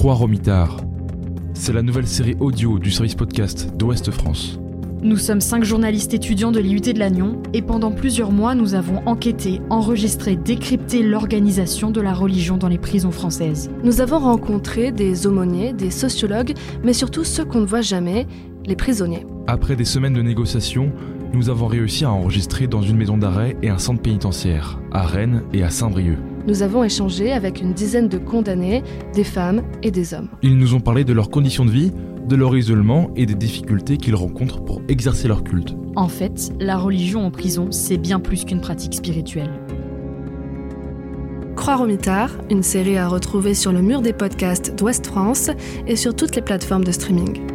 Croix Romitard. C'est la nouvelle série audio du service podcast d'Ouest France. Nous sommes cinq journalistes étudiants de l'IUT de Lannion et pendant plusieurs mois, nous avons enquêté, enregistré, décrypté l'organisation de la religion dans les prisons françaises. Nous avons rencontré des aumôniers, des sociologues, mais surtout ceux qu'on ne voit jamais, les prisonniers. Après des semaines de négociations, nous avons réussi à enregistrer dans une maison d'arrêt et un centre pénitentiaire, à Rennes et à Saint-Brieuc. Nous avons échangé avec une dizaine de condamnés, des femmes et des hommes. Ils nous ont parlé de leurs conditions de vie, de leur isolement et des difficultés qu'ils rencontrent pour exercer leur culte. En fait, la religion en prison, c'est bien plus qu'une pratique spirituelle. Croire au mitard, une série à retrouver sur le mur des podcasts d'Ouest France et sur toutes les plateformes de streaming.